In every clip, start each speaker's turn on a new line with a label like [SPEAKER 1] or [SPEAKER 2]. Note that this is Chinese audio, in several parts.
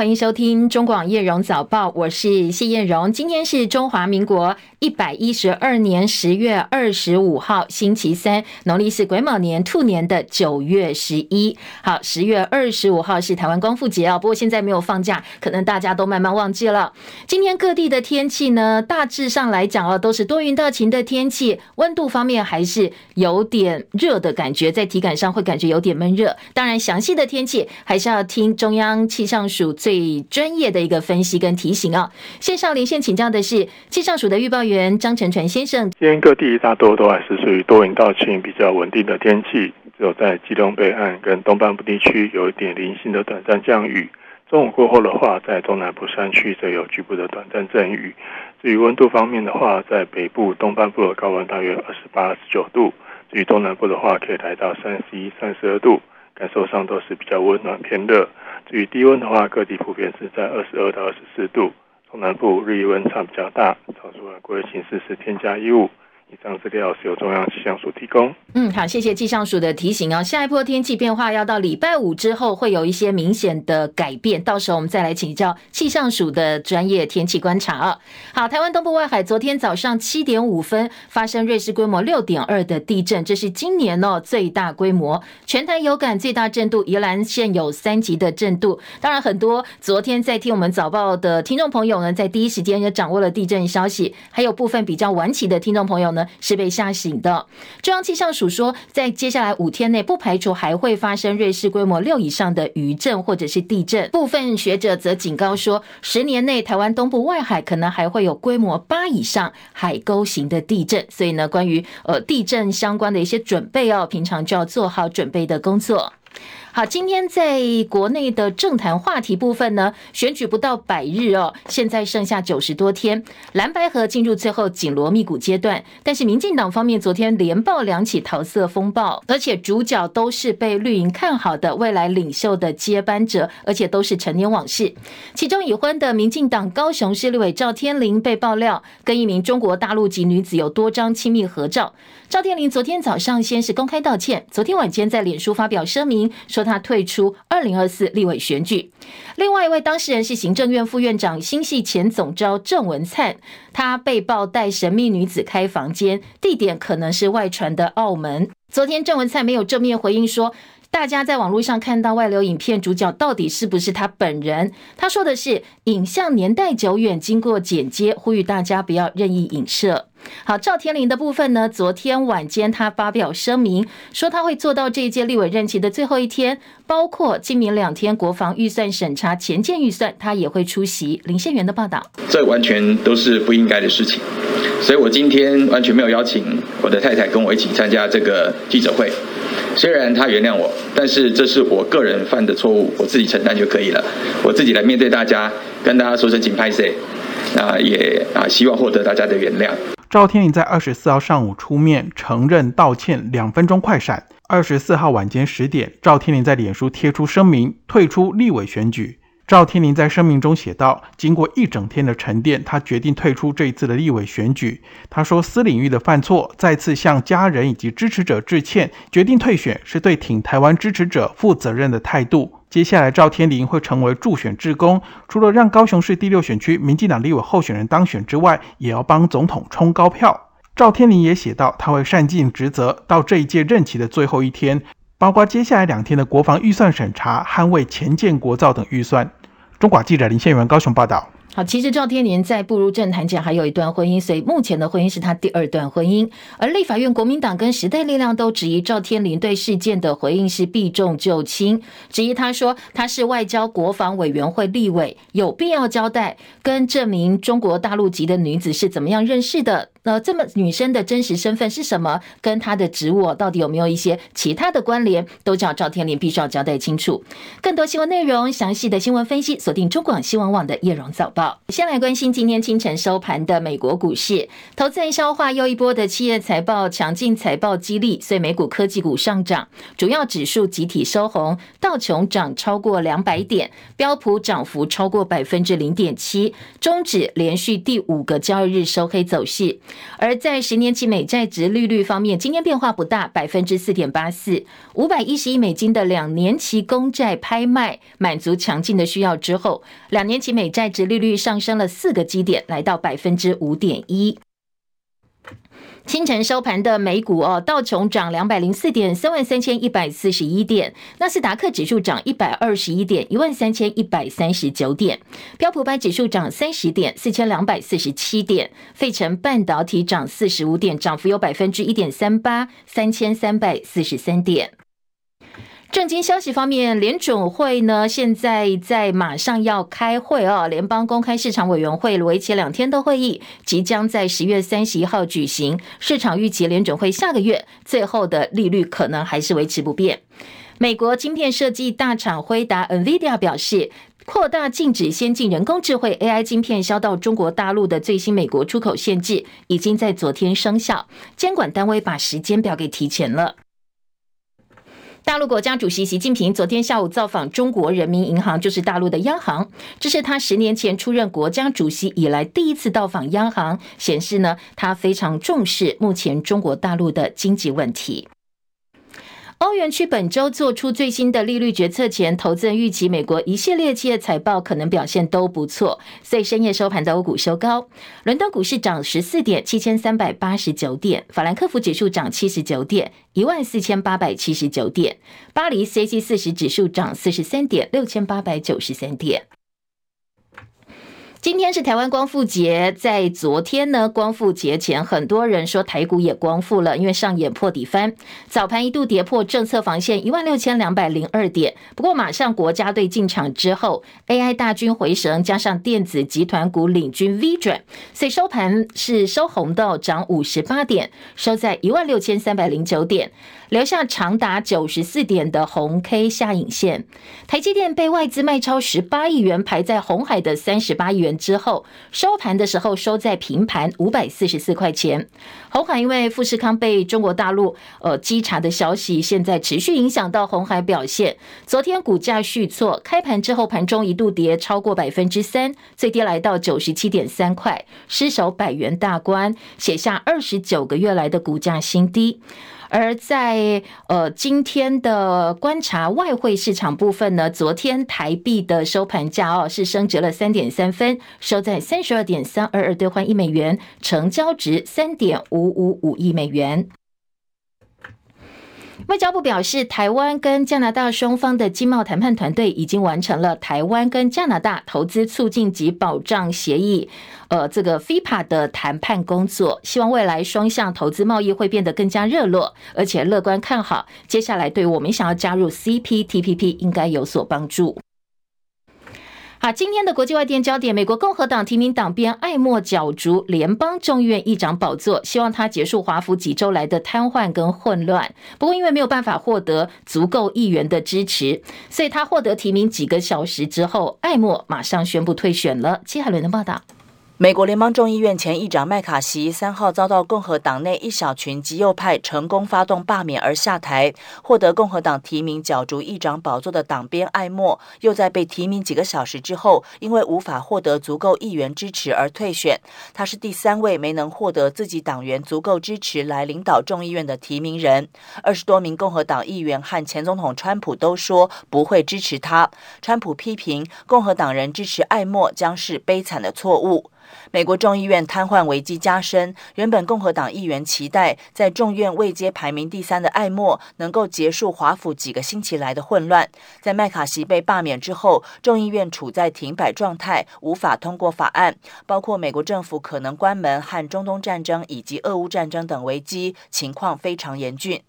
[SPEAKER 1] 欢迎收听中广叶荣早报，我是谢叶荣。今天是中华民国一百一十二年十月二十五号，星期三，农历是癸卯年兔年的九月十一。好，十月二十五号是台湾光复节啊，不过现在没有放假，可能大家都慢慢忘记了。今天各地的天气呢，大致上来讲哦，都是多云到晴的天气，温度方面还是有点热的感觉，在体感上会感觉有点闷热。当然，详细的天气还是要听中央气象署最最专业的一个分析跟提醒啊！线上连线请教的是气象署的预报员张成全先生。
[SPEAKER 2] 今天各地大多都还是属于多云到晴、比较稳定的天气，只有在基隆北岸跟东半部地区有一点零星的短暂降雨。中午过后的话，在中南部山区则有局部的短暂阵雨。至于温度方面的话，在北部、东半部的高温大约二十八、二十九度；至于东南部的话，可以来到三十一、三十二度，感受上都是比较温暖偏热。与低温的话，各地普遍是在二十二到二十四度，中南部日夜温差比较大，超出了国内形势是添加衣物。以上资料是由中央气象署提供。
[SPEAKER 1] 嗯，好，谢谢气象署的提醒哦。下一波天气变化要到礼拜五之后会有一些明显的改变，到时候我们再来请教气象署的专业天气观察啊。好，台湾东部外海昨天早上七点五分发生芮氏规模六点二的地震，这是今年哦最大规模。全台有感最大震度，宜兰县有三级的震度。当然，很多昨天在听我们早报的听众朋友呢，在第一时间也掌握了地震消息，还有部分比较晚起的听众朋友呢。是被吓醒的。中央气象署说，在接下来五天内，不排除还会发生瑞士规模六以上的余震或者是地震。部分学者则警告说，十年内台湾东部外海可能还会有规模八以上海沟型的地震。所以呢，关于呃地震相关的一些准备哦，平常就要做好准备的工作。好，今天在国内的政坛话题部分呢，选举不到百日哦，现在剩下九十多天，蓝白合进入最后紧锣密鼓阶段。但是民进党方面昨天连爆两起桃色风暴，而且主角都是被绿营看好的未来领袖的接班者，而且都是陈年往事。其中已婚的民进党高雄市立委赵天麟被爆料跟一名中国大陆籍女子有多张亲密合照。赵天麟昨天早上先是公开道歉，昨天晚间在脸书发表声明说。说他退出二零二四立委选举。另外一位当事人是行政院副院长、新系前总召郑文灿，他被曝带神秘女子开房间，地点可能是外传的澳门。昨天郑文灿没有正面回应说，大家在网络上看到外流影片，主角到底是不是他本人？他说的是影像年代久远，经过剪接，呼吁大家不要任意影射。好，赵天麟的部分呢？昨天晚间他发表声明，说他会做到这一届立委任期的最后一天，包括今明两天国防预算审查前建预算，他也会出席。林宪元的报道，
[SPEAKER 3] 这完全都是不应该的事情，所以我今天完全没有邀请我的太太跟我一起参加这个记者会。虽然他原谅我，但是这是我个人犯的错误，我自己承担就可以了。我自己来面对大家，跟大家说声“请拍摄”，啊，也啊，希望获得大家的原谅。
[SPEAKER 4] 赵天麟在二十四号上午出面承认道歉，两分钟快闪。二十四号晚间十点，赵天麟在脸书贴出声明，退出立委选举。赵天麟在声明中写道：“经过一整天的沉淀，他决定退出这一次的立委选举。他说，私领域的犯错，再次向家人以及支持者致歉，决定退选是对挺台湾支持者负责任的态度。接下来，赵天麟会成为助选志工，除了让高雄市第六选区民进党立委候选人当选之外，也要帮总统冲高票。赵天麟也写道，他会善尽职责，到这一届任期的最后一天，包括接下来两天的国防预算审查、捍卫前建国造等预算。”中广记者林宪元高雄报道。
[SPEAKER 1] 好，其实赵天麟在步入政坛前还有一段婚姻，所以目前的婚姻是他第二段婚姻。而立法院国民党跟时代力量都质疑赵天麟对事件的回应是避重就轻，质疑他说他是外交国防委员会立委，有必要交代跟这名中国大陆籍的女子是怎么样认识的。那这么女生的真实身份是什么？跟她的职务到底有没有一些其他的关联？都叫赵天麟必须要交代清楚。更多新闻内容，详细的新闻分析，锁定中广新闻网的叶荣早报。先来关心今天清晨收盘的美国股市，投资人消化又一波的企业财报强劲财报激励，所以美股科技股上涨，主要指数集体收红，道琼涨超过两百点，标普涨幅超过百分之零点七，终止连续第五个交易日收黑走势。而在十年期美债值利率方面，今天变化不大，百分之四点八四，五百一十亿美金的两年期公债拍卖满足强劲的需要之后，两年期美债值利率上升了四个基点，来到百分之五点一。清晨收盘的美股哦，道琼涨两百零四点，三万三千一百四十一点；纳斯达克指数涨一百二十一点，一万三千一百三十九点；标普百指数涨三十点，四千两百四十七点；费城半导体涨四十五点，涨幅有百分之一点三八，三千三百四十三点。正经消息方面，联准会呢现在在马上要开会哦，联邦公开市场委员会为期两天的会议即将在十月三十一号举行。市场预期联准会下个月最后的利率可能还是维持不变。美国晶片设计大厂辉达 （NVIDIA） 表示，扩大禁止先进人工智慧 AI 晶片销到中国大陆的最新美国出口限制已经在昨天生效，监管单位把时间表给提前了。大陆国家主席习近平昨天下午造访中国人民银行，就是大陆的央行。这是他十年前出任国家主席以来第一次到访央行，显示呢，他非常重视目前中国大陆的经济问题。欧元区本周做出最新的利率决策前，投资人预期美国一系列企业财报可能表现都不错，所以深夜收盘的欧股收高。伦敦股市涨十四点，七千三百八十九点；法兰克福指数涨七十九点，一万四千八百七十九点；巴黎 CAC 四十指数涨四十三点，六千八百九十三点。今天是台湾光复节，在昨天呢，光复节前，很多人说台股也光复了，因为上演破底翻，早盘一度跌破政策防线一万六千两百零二点，不过马上国家队进场之后，AI 大军回神，加上电子集团股领军 V 转，所以收盘是收红的，涨五十八点，收在一万六千三百零九点。留下长达九十四点的红 K 下影线，台积电被外资卖超十八亿元，排在红海的三十八亿元之后，收盘的时候收在平盘五百四十四块钱。红海因为富士康被中国大陆呃稽查的消息，现在持续影响到红海表现。昨天股价续挫，开盘之后盘中一度跌超过百分之三，最低来到九十七点三块，失守百元大关，写下二十九个月来的股价新低。而在呃今天的观察外汇市场部分呢，昨天台币的收盘价哦是升值了三点三分，收在三十二点三二二兑换一美元，成交值三点五五五亿美元。外交部表示，台湾跟加拿大双方的经贸谈判团队已经完成了台湾跟加拿大投资促进及保障协议，呃，这个 FIPA 的谈判工作，希望未来双向投资贸易会变得更加热络，而且乐观看好，接下来对我们想要加入 CPTPP 应该有所帮助。好，今天的国际外电焦点，美国共和党提名党鞭艾默角逐联邦众议院议长宝座，希望他结束华府几周来的瘫痪跟混乱。不过，因为没有办法获得足够议员的支持，所以他获得提名几个小时之后，艾默马上宣布退选了。戚海伦的报道。
[SPEAKER 5] 美国联邦众议院前议长麦卡锡三号遭到共和党内一小群极右派成功发动罢免而下台，获得共和党提名角逐议长宝座的党鞭艾默，又在被提名几个小时之后，因为无法获得足够议员支持而退选。他是第三位没能获得自己党员足够支持来领导众议院的提名人。二十多名共和党议员和前总统川普都说不会支持他。川普批评共和党人支持艾默将是悲惨的错误。美国众议院瘫痪危机加深，原本共和党议员期待在众院位阶排名第三的艾默能够结束华府几个星期来的混乱。在麦卡锡被罢免之后，众议院处在停摆状态，无法通过法案，包括美国政府可能关门和中东战争以及俄乌战争等危机，情况非常严峻。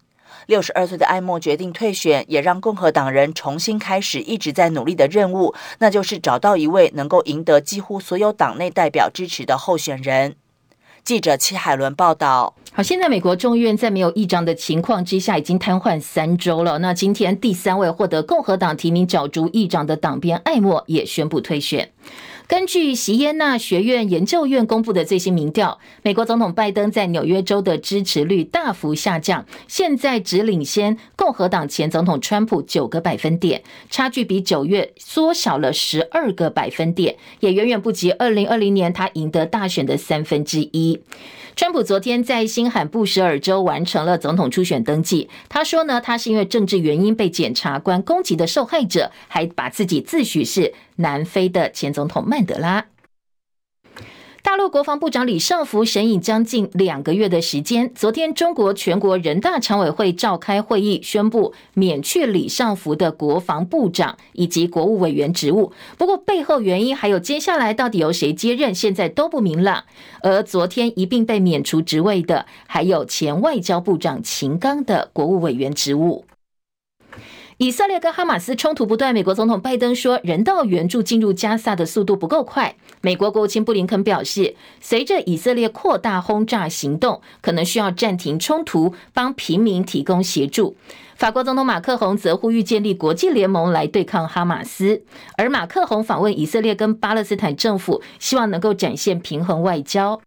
[SPEAKER 5] 六十二岁的艾默决定退选，也让共和党人重新开始一直在努力的任务，那就是找到一位能够赢得几乎所有党内代表支持的候选人。记者戚海伦报道。
[SPEAKER 1] 好，现在美国众议院在没有议长的情况之下，已经瘫痪三周了。那今天第三位获得共和党提名角逐议长的党鞭艾默也宣布退选。根据席耶纳学院研究院公布的最新民调，美国总统拜登在纽约州的支持率大幅下降，现在只领先共和党前总统川普九个百分点，差距比九月缩小了十二个百分点，也远远不及二零二零年他赢得大选的三分之一。川普昨天在新罕布什尔州完成了总统初选登记。他说呢，他是因为政治原因被检察官攻击的受害者，还把自己自诩是南非的前总统曼德拉。大陆国防部长李尚福审议将近两个月的时间，昨天中国全国人大常委会召开会议，宣布免去李尚福的国防部长以及国务委员职务。不过背后原因还有接下来到底由谁接任，现在都不明朗。而昨天一并被免除职位的，还有前外交部长秦刚的国务委员职务。以色列跟哈马斯冲突不断，美国总统拜登说，人道援助进入加萨的速度不够快。美国国务卿布林肯表示，随着以色列扩大轰炸行动，可能需要暂停冲突，帮平民提供协助。法国总统马克宏则呼吁建立国际联盟来对抗哈马斯，而马克宏访问以色列跟巴勒斯坦政府，希望能够展现平衡外交。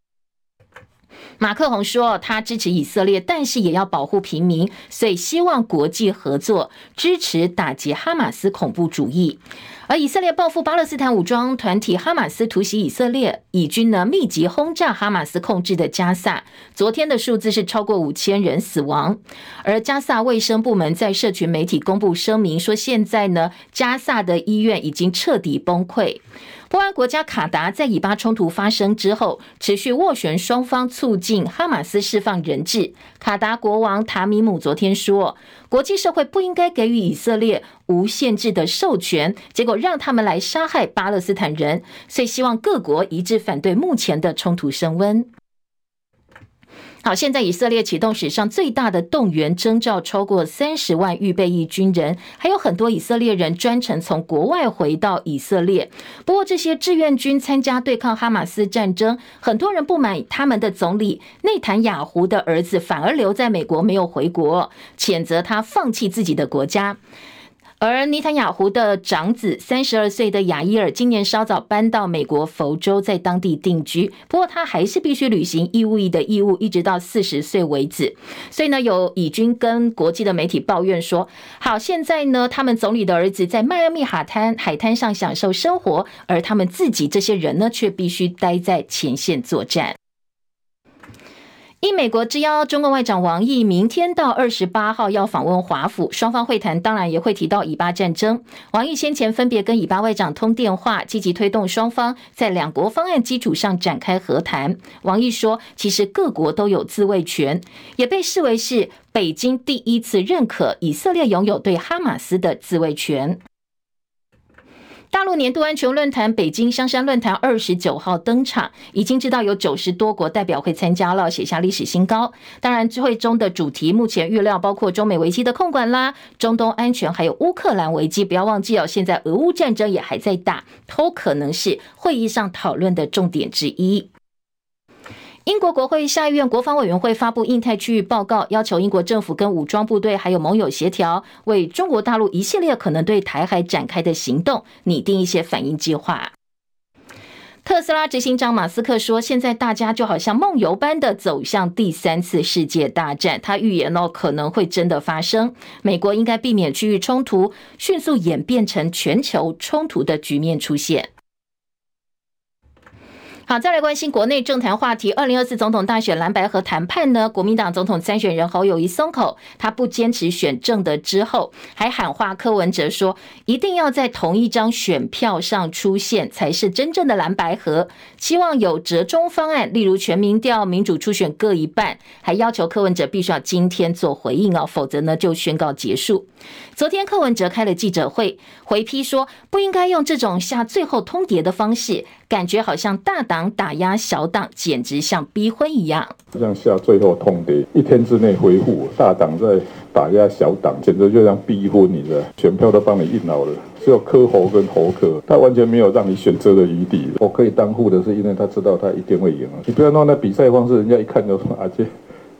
[SPEAKER 1] 马克宏说，他支持以色列，但是也要保护平民，所以希望国际合作，支持打击哈马斯恐怖主义。而以色列报复巴勒斯坦武装团体哈马斯突袭以色列，以军呢密集轰炸哈马斯控制的加萨，昨天的数字是超过五千人死亡。而加萨卫生部门在社群媒体公布声明说，现在呢加萨的医院已经彻底崩溃。波湾国家卡达在以巴冲突发生之后，持续斡旋双方促进哈马斯释放人质。卡达国王塔米姆昨天说，国际社会不应该给予以色列无限制的授权，结果让他们来杀害巴勒斯坦人，所以希望各国一致反对目前的冲突升温。好，现在以色列启动史上最大的动员征召，超过三十万预备役军人，还有很多以色列人专程从国外回到以色列。不过，这些志愿军参加对抗哈马斯战争，很多人不满他们的总理内塔雅胡的儿子反而留在美国没有回国，谴责他放弃自己的国家。而尼坦雅胡的长子三十二岁的亚伊尔今年稍早搬到美国佛州，在当地定居。不过他还是必须履行义务役的义务，一直到四十岁为止。所以呢，有以军跟国际的媒体抱怨说：“好，现在呢，他们总理的儿子在迈阿密海滩海滩上享受生活，而他们自己这些人呢，却必须待在前线作战。”应美国之邀，中共外长王毅明天到二十八号要访问华府，双方会谈，当然也会提到以巴战争。王毅先前分别跟以巴外长通电话，积极推动双方在两国方案基础上展开和谈。王毅说，其实各国都有自卫权，也被视为是北京第一次认可以色列拥有对哈马斯的自卫权。大陆年度安全论坛北京香山论坛二十九号登场，已经知道有九十多国代表会参加了，写下历史新高。当然，会中的主题目前预料包括中美危机的控管啦、中东安全，还有乌克兰危机。不要忘记哦，现在俄乌战争也还在打，都可能是会议上讨论的重点之一。英国国会下议院国防委员会发布印太区域报告，要求英国政府跟武装部队还有盟友协调，为中国大陆一系列可能对台海展开的行动拟定一些反应计划。特斯拉执行长马斯克说：“现在大家就好像梦游般的走向第三次世界大战，他预言哦可能会真的发生。美国应该避免区域冲突迅速演变成全球冲突的局面出现。”好，再来关心国内政坛话题。二零二四总统大选蓝白河谈判呢？国民党总统参选人侯友宜松口，他不坚持选正的之后，还喊话柯文哲说，一定要在同一张选票上出现，才是真正的蓝白河。希望有折中方案，例如全民调、民主初选各一半，还要求柯文哲必须要今天做回应哦，否则呢就宣告结束。昨天柯文哲开了记者会，回批说不应该用这种下最后通牒的方式。感觉好像大党打压小党，简直像逼婚一样。
[SPEAKER 6] 像下最后通牒，一天之内回复，大党在打压小党，简直就像逼婚，你知道？选票都帮你印好了，只有柯侯跟侯科，他完全没有让你选择的余地。我可以当副的是因为他知道他一定会赢。你不要弄那比赛方式，人家一看就说啊，这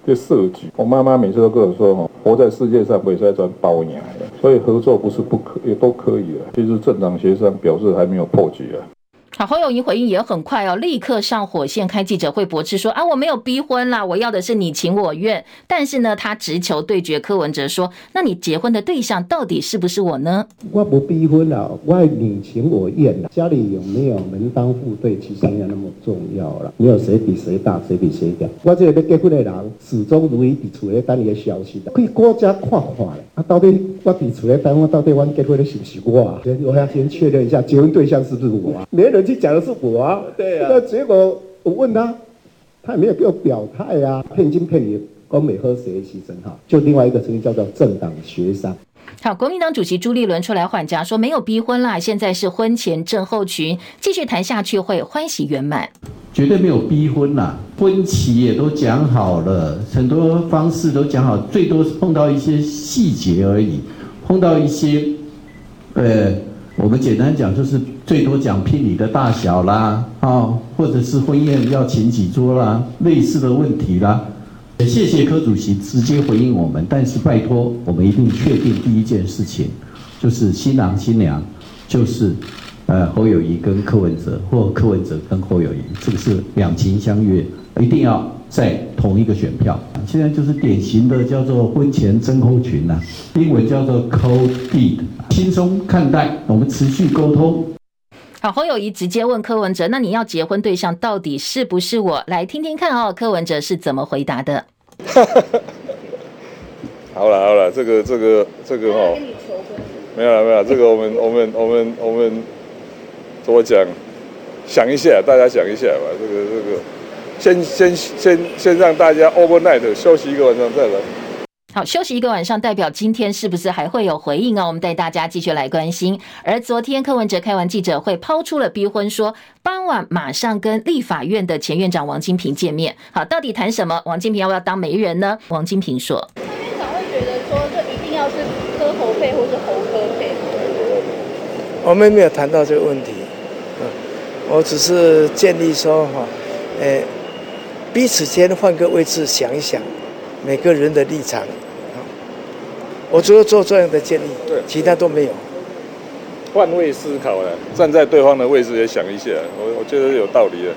[SPEAKER 6] 这设局。我妈妈每次都跟我说，活在世界上不是在赚包养的，所以合作不是不可，也都可以的。其实政党协商表示还没有破局啊。
[SPEAKER 1] 好，侯友宜回应也很快哦，立刻上火线开记者会驳斥说啊，我没有逼婚啦，我要的是你情我愿。但是呢，他直球对决柯文哲说，那你结婚的对象到底是不是我呢？
[SPEAKER 7] 我不逼婚了，我爱你情我愿了。家里有没有门当户对，其实没有那么重要了。没有谁比谁大，谁比谁屌。我这个结婚的人，始终如一伫厝里等你的消息的，可以国家看看。啊，到底我伫厝里等我，到底我结婚的是不是我？我要先确认一下，结婚对象是不是我啊？没人。去讲的是我啊，对啊，那结果我问他，他也没有给我表态啊，骗金骗银，光美喝谁牺牲哈？就另外一个声音叫做政党协商。
[SPEAKER 1] 好，国民党主席朱立伦出来换家说没有逼婚啦，现在是婚前症候群，继续谈下去会欢喜圆满，
[SPEAKER 8] 绝对没有逼婚啦，婚期也都讲好了，很多方式都讲好，最多是碰到一些细节而已，碰到一些，呃。我们简单讲，就是最多讲聘礼的大小啦，啊，或者是婚宴要请几桌啦，类似的问题啦。也谢谢柯主席直接回应我们，但是拜托，我们一定确定第一件事情，就是新郎新娘就是呃侯友谊跟柯文哲，或柯文哲跟侯友谊，这个是两情相悦，一定要在同一个选票。现在就是典型的叫做婚前征候群呐、啊，英文叫做 Cold deed，。轻松看待，我们持续沟通。
[SPEAKER 1] 好，侯友宜直接问柯文哲：“那你要结婚对象到底是不是我？”来听听看哦，柯文哲是怎么回答的。
[SPEAKER 9] 好了好了，这个这个这个哈，没有了没有了，这个我们我们我们我们怎么讲？想一下，大家想一下吧。这个这个，先先先先让大家 overnight 休息一个晚上再来。
[SPEAKER 1] 好，休息一个晚上，代表今天是不是还会有回应哦？我们带大家继续来关心。而昨天柯文哲开完记者会，抛出了逼婚说，说傍晚马上跟立法院的前院长王金平见面。好，到底谈什么？王金平要不要当媒人呢？王金平说，
[SPEAKER 10] 蔡院长会觉得说，这一定要是柯侯配，或是侯柯配？
[SPEAKER 11] 我们没有谈到这个问题，嗯，我只是建议说哈，诶，彼此间换个位置想一想，每个人的立场。我只有做这样的建议，对，其他都没有。
[SPEAKER 9] 换位思考了，站在对方的位置也想一下，我我觉得有道理的。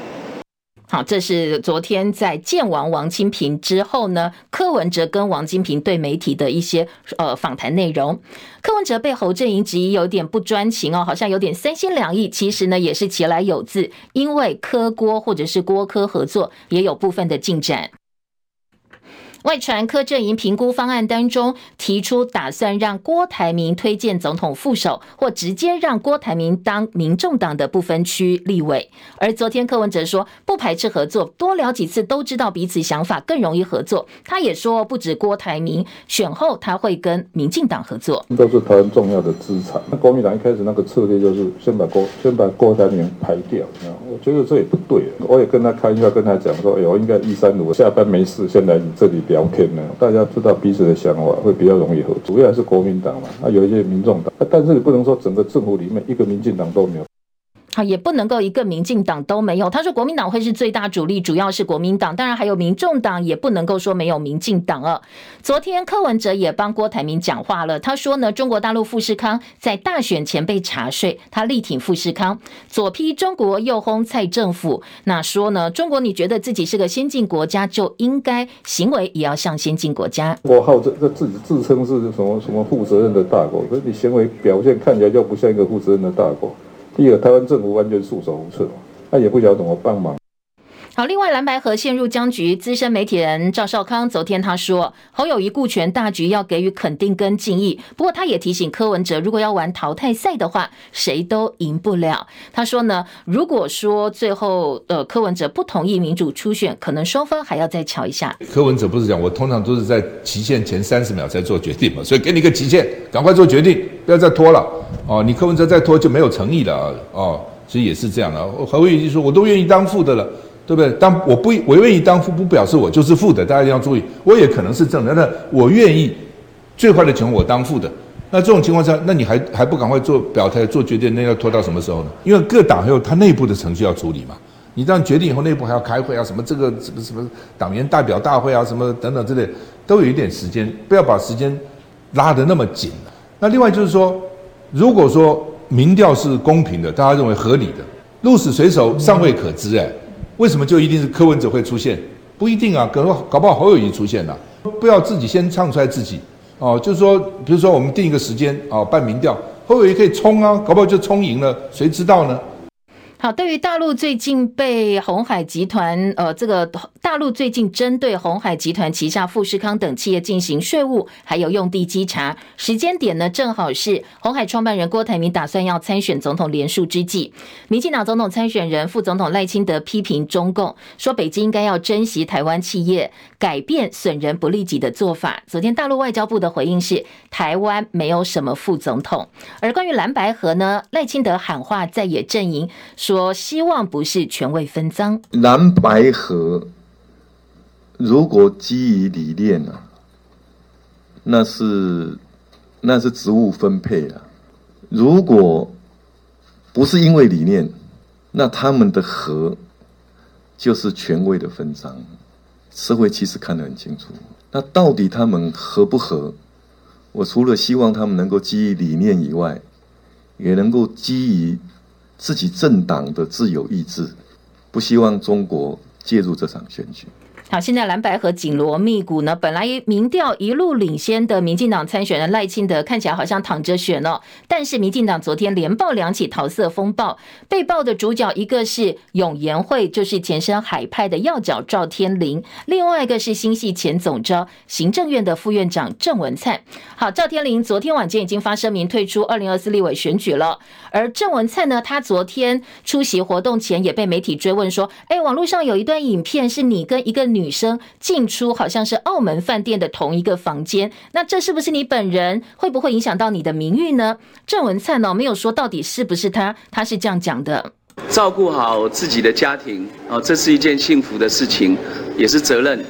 [SPEAKER 1] 好，这是昨天在见完王金平之后呢，柯文哲跟王金平对媒体的一些呃访谈内容。柯文哲被侯阵营质疑有点不专情哦，好像有点三心两意。其实呢，也是其来有自，因为柯郭或者是郭柯合作也有部分的进展。外传柯阵营评估方案当中提出，打算让郭台铭推荐总统副手，或直接让郭台铭当民众党的不分区立委。而昨天柯文哲说不排斥合作，多聊几次都知道彼此想法，更容易合作。他也说不止郭台铭选后他会跟民进党合作，
[SPEAKER 6] 都是台湾重要的资产。那国民党一开始那个策略就是先把郭先把郭台铭排掉，我觉得这也不对。我也跟他开玩笑跟他讲说，哎呦，应该一三五下班没事先来你这里聊。天呢，大家知道彼此的想法，会比较容易合作。主要还是国民党嘛，啊，有一些民众党，但是你不能说整个政府里面一个民进党都没有。
[SPEAKER 1] 好，也不能够一个民进党都没有。他说国民党会是最大主力，主要是国民党，当然还有民众党，也不能够说没有民进党啊。昨天柯文哲也帮郭台铭讲话了，他说呢，中国大陆富士康在大选前被查税，他力挺富士康，左批中国右轰蔡政府。那说呢，中国你觉得自己是个先进国家，就应该行为也要像先进国家。
[SPEAKER 6] 我号这这自己自称是什么什么负责任的大国，可是你行为表现看起来就不像一个负责任的大国。第一个，台湾政府完全束手无策，他也不晓得怎么帮忙。
[SPEAKER 1] 好，另外蓝白河陷入僵局，资深媒体人赵少康昨天他说，侯友宜顾全大局，要给予肯定跟敬意。不过他也提醒柯文哲，如果要玩淘汰赛的话，谁都赢不了。他说呢，如果说最后呃柯文哲不同意民主初选，可能双方还要再瞧一下。
[SPEAKER 12] 柯文哲不是讲，我通常都是在期限前三十秒才做决定嘛，所以给你个期限，赶快做决定，不要再拖了。哦，你柯文哲再拖就没有诚意了啊哦，其实也是这样的。侯友宜说，我都愿意当副的了。对不对？当我不我愿意当副，不表示我就是副的，大家一定要注意。我也可能是正的，那我愿意最坏的情况我当副的。那这种情况下，那你还还不赶快做表态、做决定？那要拖到什么时候呢？因为各党还有他内部的程序要处理嘛。你这样决定以后，内部还要开会啊，什么这个什么什么党员代表大会啊，什么等等之类，都有一点时间，不要把时间拉得那么紧。那另外就是说，如果说民调是公平的，大家认为合理的。鹿死谁手尚未可知，哎，为什么就一定是柯文哲会出现？不一定啊，可能搞不好侯友谊出现了，不要自己先唱出来自己哦，就是说，比如说我们定一个时间哦，办民调，侯友谊可以冲啊，搞不好就冲赢了，谁知道呢？
[SPEAKER 1] 好，对于大陆最近被鸿海集团，呃，这个大陆最近针对鸿海集团旗下富士康等企业进行税务还有用地稽查，时间点呢，正好是红海创办人郭台铭打算要参选总统连署之际。民进党总统参选人副总统赖清德批评中共，说北京应该要珍惜台湾企业，改变损人不利己的做法。昨天大陆外交部的回应是，台湾没有什么副总统。而关于蓝白河呢，赖清德喊话在野阵营。说希望不是权位分赃，
[SPEAKER 13] 蓝白合如果基于理念啊，那是那是职务分配啊。如果不是因为理念，那他们的合就是权位的分赃。社会其实看得很清楚，那到底他们合不合？我除了希望他们能够基于理念以外，也能够基于。自己政党的自由意志，不希望中国介入这场选举。
[SPEAKER 1] 好，现在蓝白和紧锣密鼓呢。本来民调一路领先的民进党参选人赖清德看起来好像躺着选哦，但是民进党昨天连爆两起桃色风暴，被爆的主角一个是永延会，就是前身海派的要角赵天麟，另外一个是新系前总召行政院的副院长郑文灿。好，赵天麟昨天晚间已经发声明退出二零二四立委选举了，而郑文灿呢，他昨天出席活动前也被媒体追问说，哎，网络上有一段影片是你跟一个女。女生进出好像是澳门饭店的同一个房间，那这是不是你本人？会不会影响到你的名誉呢？郑文灿呢没有说到底是不是他，他是这样讲的：
[SPEAKER 14] 照顾好自己的家庭哦，这是一件幸福的事情，也是责任。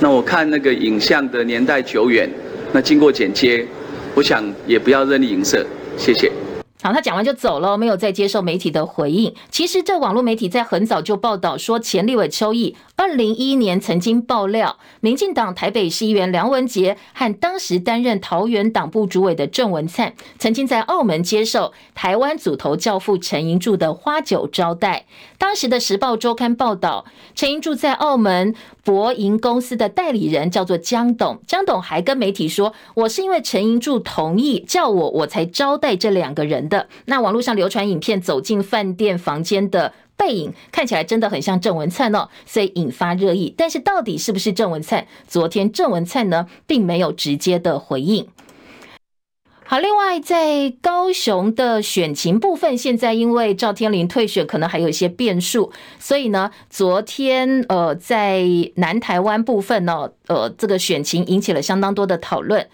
[SPEAKER 14] 那我看那个影像的年代久远，那经过剪接，我想也不要任意影射，谢谢。
[SPEAKER 1] 好，他讲完就走了，没有再接受媒体的回应。其实这网络媒体在很早就报道说，前立委邱毅二零一一年曾经爆料，民进党台北市议员梁文杰和当时担任桃园党部主委的郑文灿，曾经在澳门接受台湾组头教父陈银柱的花酒招待。当时的时报周刊报道，陈银柱在澳门博银公司的代理人叫做江董，江董还跟媒体说：“我是因为陈银柱同意叫我，我才招待这两个人。”的那网络上流传影片走进饭店房间的背影，看起来真的很像郑文灿哦，所以引发热议。但是到底是不是郑文灿？昨天郑文灿呢，并没有直接的回应。好，另外在高雄的选情部分，现在因为赵天麟退选，可能还有一些变数，所以呢，昨天呃，在南台湾部分呢，呃，这个选情引起了相当多的讨论。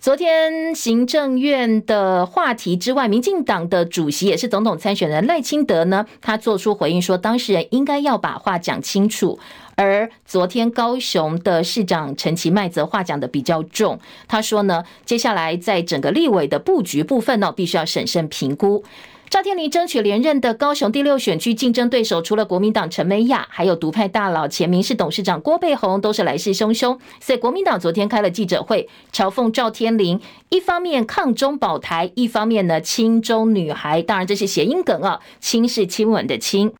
[SPEAKER 1] 昨天行政院的话题之外，民进党的主席也是总统参选人赖清德呢，他做出回应说，当事人应该要把话讲清楚。而昨天高雄的市长陈其迈则话讲得比较重，他说呢，接下来在整个立委的布局部分呢，必须要审慎评估。赵天麟争取连任的高雄第六选区竞争对手，除了国民党陈美雅，还有独派大佬前民视董事长郭背鸿，都是来势汹汹。所以国民党昨天开了记者会，嘲讽赵天麟，一方面抗中保台，一方面呢亲中女孩，当然这是谐音梗啊，亲是亲吻的亲。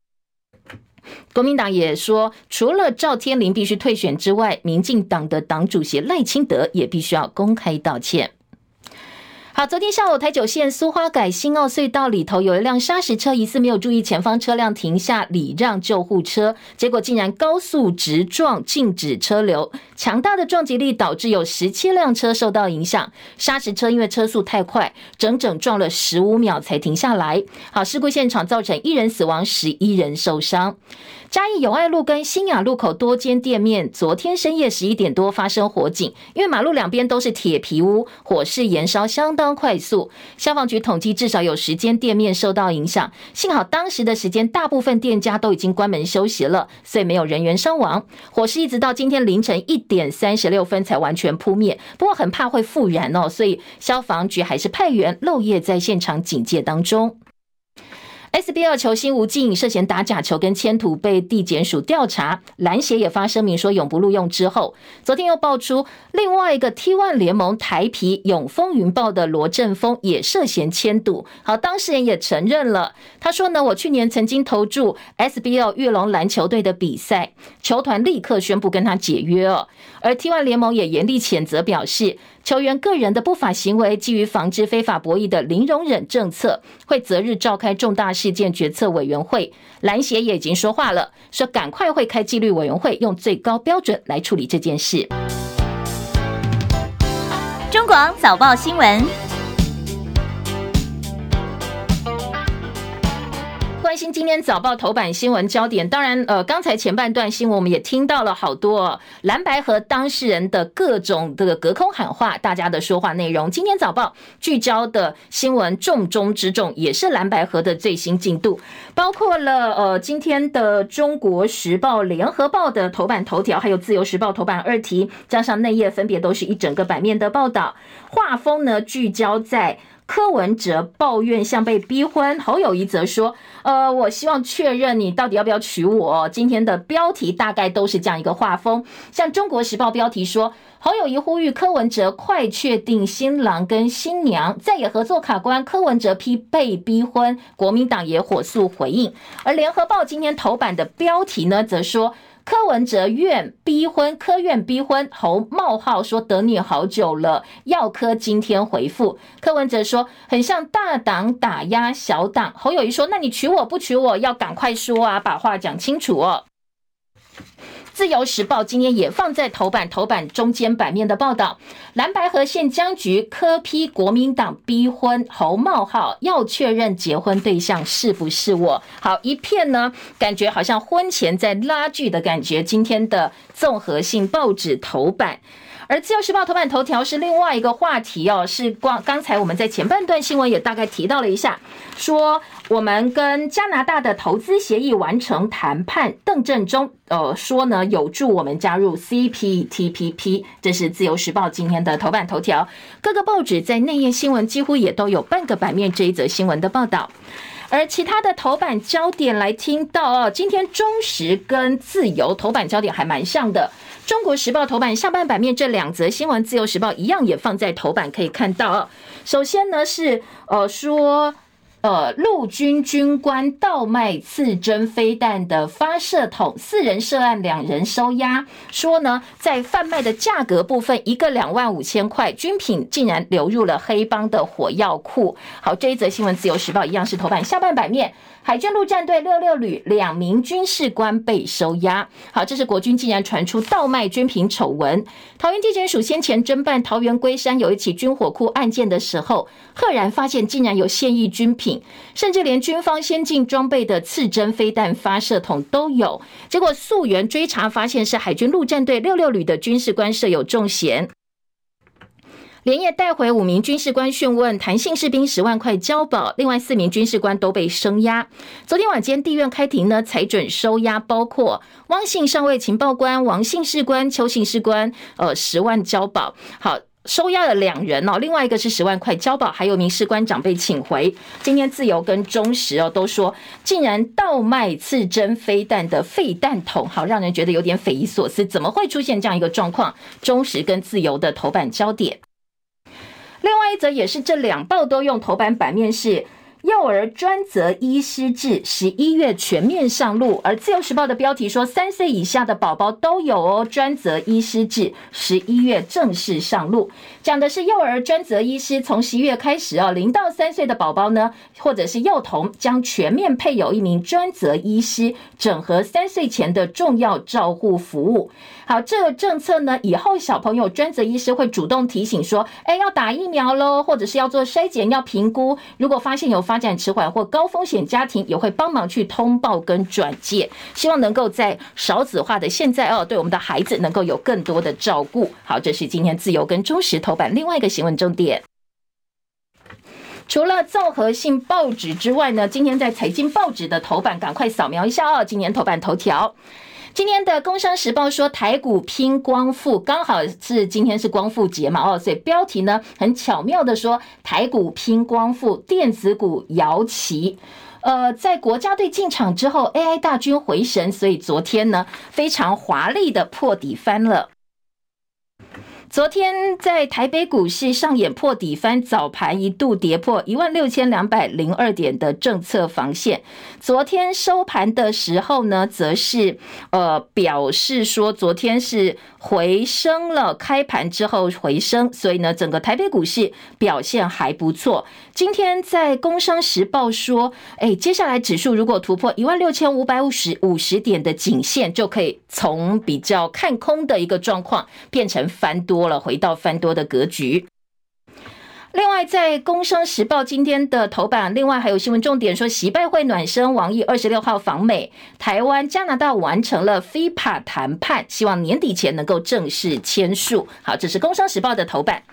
[SPEAKER 1] 国民党也说，除了赵天麟必须退选之外，民进党的党主席赖清德也必须要公开道歉。好，昨天下午台九线苏花改新澳隧道里头有一辆砂石车，疑似没有注意前方车辆停下礼让救护车，结果竟然高速直撞，禁止车流，强大的撞击力导致有十七辆车受到影响。砂石车因为车速太快，整整撞了十五秒才停下来。好，事故现场造成一人死亡，十一人受伤。嘉义友爱路跟新雅路口多间店面，昨天深夜十一点多发生火警，因为马路两边都是铁皮屋，火势延烧相当快速。消防局统计至少有十间店面受到影响，幸好当时的时间大部分店家都已经关门休息了，所以没有人员伤亡。火势一直到今天凌晨一点三十六分才完全扑灭，不过很怕会复燃哦，所以消防局还是派员漏夜在现场警戒当中。SBL 球星吴静涉嫌打假球跟签赌被地检署调查，篮协也发声明说永不录用。之后，昨天又爆出另外一个 T1 联盟台啤永丰云豹的罗振峰也涉嫌签赌。好，当事人也承认了，他说呢，我去年曾经投注 SBL 跃龙篮球队的比赛，球团立刻宣布跟他解约哦。而 T1 联盟也严厉谴责，表示。球员个人的不法行为，基于防止非法博弈的零容忍政策，会择日召开重大事件决策委员会。篮协也已经说话了，说赶快会开纪律委员会，用最高标准来处理这件事。
[SPEAKER 15] 中广早报新闻。
[SPEAKER 1] 关心今天早报头版新闻焦点，当然，呃，刚才前半段新闻我们也听到了好多蓝白和当事人的各种的隔空喊话，大家的说话内容。今天早报聚焦的新闻重中之重，也是蓝白和的最新进度，包括了呃今天的中国时报、联合报的头版头条，还有自由时报头版二题，加上内页分别都是一整个版面的报道，画风呢聚焦在。柯文哲抱怨像被逼婚，侯友宜则说：“呃，我希望确认你到底要不要娶我。”今天的标题大概都是这样一个画风。像《中国时报》标题说，侯友宜呼吁柯文哲快确定新郎跟新娘，再也合作卡关。柯文哲批被逼婚，国民党也火速回应。而《联合报》今天头版的标题呢，则说。柯文哲愿逼婚，柯愿逼婚。侯冒号说等你好久了，要柯今天回复。柯文哲说很像大党打压小党。侯友谊说，那你娶我不娶我，要赶快说啊，把话讲清楚哦。自由时报今天也放在头版，头版中间版面的报道，蓝白河现僵局，柯批国民党逼婚，侯茂浩要确认结婚对象是不是我？好，一片呢，感觉好像婚前在拉锯的感觉。今天的综合性报纸头版。而自由时报头版头条是另外一个话题哦，是光刚才我们在前半段新闻也大概提到了一下，说我们跟加拿大的投资协议完成谈判，邓正中呃说呢有助我们加入 CPTPP，这是自由时报今天的头版头条，各个报纸在内页新闻几乎也都有半个版面这一则新闻的报道。而其他的头版焦点来听到哦，今天中时跟自由头版焦点还蛮像的。中国时报头版下半版面这两则新闻，自由时报一样也放在头版可以看到。首先呢是呃说。呃，陆军军官盗卖刺针飞弹的发射筒，四人涉案，两人收押。说呢，在贩卖的价格部分，一个两万五千块，军品竟然流入了黑帮的火药库。好，这一则新闻，自由时报一样是头版下半版面。海军陆战队六六旅两名军事官被收押。好，这是国军竟然传出倒卖军品丑闻。桃园地检署先前侦办桃园龟山有一起军火库案件的时候，赫然发现竟然有现役军品，甚至连军方先进装备的刺针飞弹发射筒都有。结果溯源追查发现是海军陆战队六六旅的军事官涉有重嫌。连夜带回五名军事官讯问，谈信士兵十万块交保，另外四名军事官都被声押。昨天晚间地院开庭呢，裁准收押，包括汪姓上尉情报官、王姓士官、邱姓士官，呃，十万交保。好，收押了两人哦，另外一个是十万块交保，还有名士官长被请回。今天自由跟中时哦都说，竟然倒卖刺针飞弹的废弹筒，好让人觉得有点匪夷所思，怎么会出现这样一个状况？中时跟自由的头版焦点。另外一则也是这两报都用头版版面是幼儿专责医师制十一月全面上路，而自由时报的标题说三岁以下的宝宝都有哦，专责医师制十一月正式上路，讲的是幼儿专责医师从十一月开始哦，零到三岁的宝宝呢，或者是幼童将全面配有一名专责医师，整合三岁前的重要照护服务。好，这个政策呢，以后小朋友专责医师会主动提醒说，哎，要打疫苗喽，或者是要做筛检、要评估。如果发现有发展迟缓或高风险家庭，也会帮忙去通报跟转介。希望能够在少子化的现在哦，对我们的孩子能够有更多的照顾。好，这是今天自由跟中实头版另外一个新闻重点。除了综合性报纸之外呢，今天在财经报纸的头版，赶快扫描一下哦，今年头版头条。今天的《工商时报》说台股拼光复，刚好是今天是光复节嘛，哦，所以标题呢很巧妙的说台股拼光复，电子股摇旗。呃，在国家队进场之后，AI 大军回神，所以昨天呢非常华丽的破底翻了。昨天在台北股市上演破底翻，早盘一度跌破一万六千两百零二点的政策防线。昨天收盘的时候呢，则是呃表示说，昨天是回升了，开盘之后回升，所以呢，整个台北股市表现还不错。今天在《工商时报》说，哎，接下来指数如果突破一万六千五百五十五十点的颈线，就可以从比较看空的一个状况变成翻多多了，回到翻多的格局。另外，在《工商时报》今天的头版，另外还有新闻重点说，习拜会暖身，王毅二十六号访美，台湾、加拿大完成了 FIPA 谈判，希望年底前能够正式签署。好，这是《工商时报》的头版。